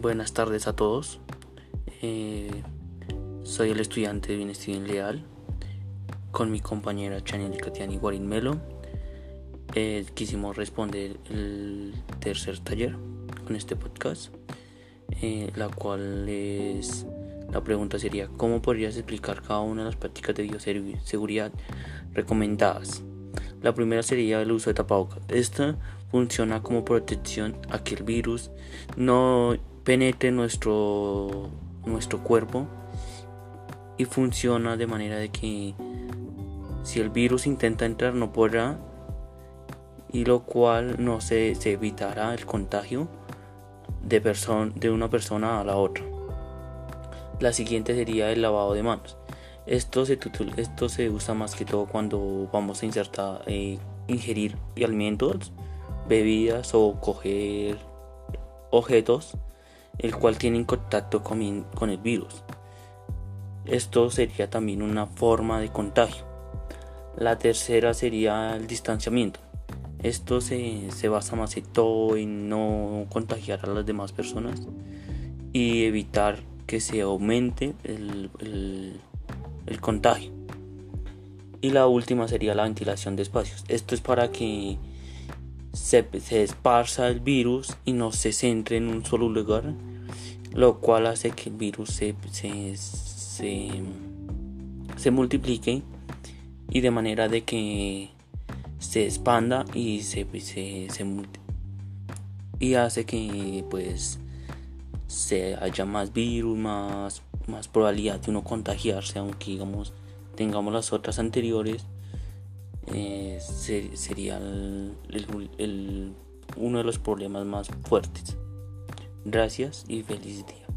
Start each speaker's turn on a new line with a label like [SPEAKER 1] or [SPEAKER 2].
[SPEAKER 1] Buenas tardes a todos. Eh, soy el estudiante de Steven Leal con mi compañera Chanel Catiani Guarín Melo. Eh, quisimos responder el tercer taller con este podcast, eh, la cual es la pregunta sería ¿cómo podrías explicar cada una de las prácticas de bioseguridad recomendadas? La primera sería el uso de tapabocas. Esta funciona como protección a que el virus no penetre nuestro, nuestro cuerpo y funciona de manera de que si el virus intenta entrar no podrá y lo cual no se, se evitará el contagio de, de una persona a la otra. La siguiente sería el lavado de manos. Esto se, esto se usa más que todo cuando vamos a insertar, eh, ingerir alimentos, bebidas o coger objetos el cual tienen contacto con, con el virus. Esto sería también una forma de contagio. La tercera sería el distanciamiento. Esto se, se basa más que todo en no contagiar a las demás personas y evitar que se aumente el, el contagio. Y la última sería la ventilación de espacios. Esto es para que se, se esparza el virus y no se centre en un solo lugar, lo cual hace que el virus se, se, se, multiplique y de manera de que se expanda y se, se, se y hace que pues se haya más virus, más, más probabilidad de uno contagiarse, aunque digamos tengamos las otras anteriores eh, sería el, uno de los problemas más fuertes. Gracias y feliz día.